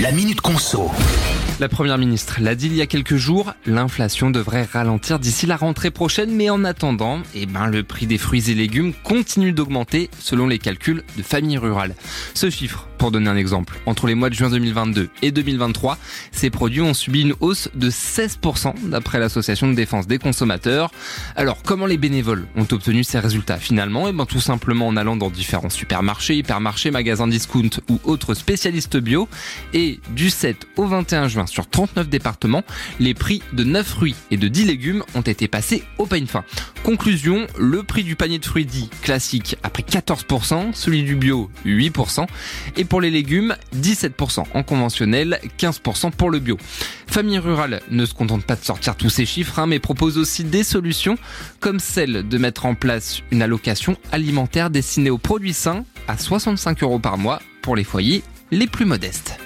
La Minute Conso. La première ministre l'a dit il y a quelques jours, l'inflation devrait ralentir d'ici la rentrée prochaine, mais en attendant, eh ben, le prix des fruits et légumes continue d'augmenter selon les calculs de familles rurales. Ce chiffre, pour donner un exemple, entre les mois de juin 2022 et 2023, ces produits ont subi une hausse de 16% d'après l'association de défense des consommateurs. Alors, comment les bénévoles ont obtenu ces résultats finalement? Eh ben, tout simplement en allant dans différents supermarchés, hypermarchés, magasins discount ou autres spécialistes bio. Et du 7 au 21 juin, sur 39 départements, les prix de 9 fruits et de 10 légumes ont été passés au pain fin. Conclusion, le prix du panier de fruits dit classique a pris 14%, celui du bio 8%, et pour les légumes 17% en conventionnel, 15% pour le bio. Famille Rurale ne se contente pas de sortir tous ces chiffres, hein, mais propose aussi des solutions comme celle de mettre en place une allocation alimentaire destinée aux produits sains à 65 euros par mois pour les foyers les plus modestes.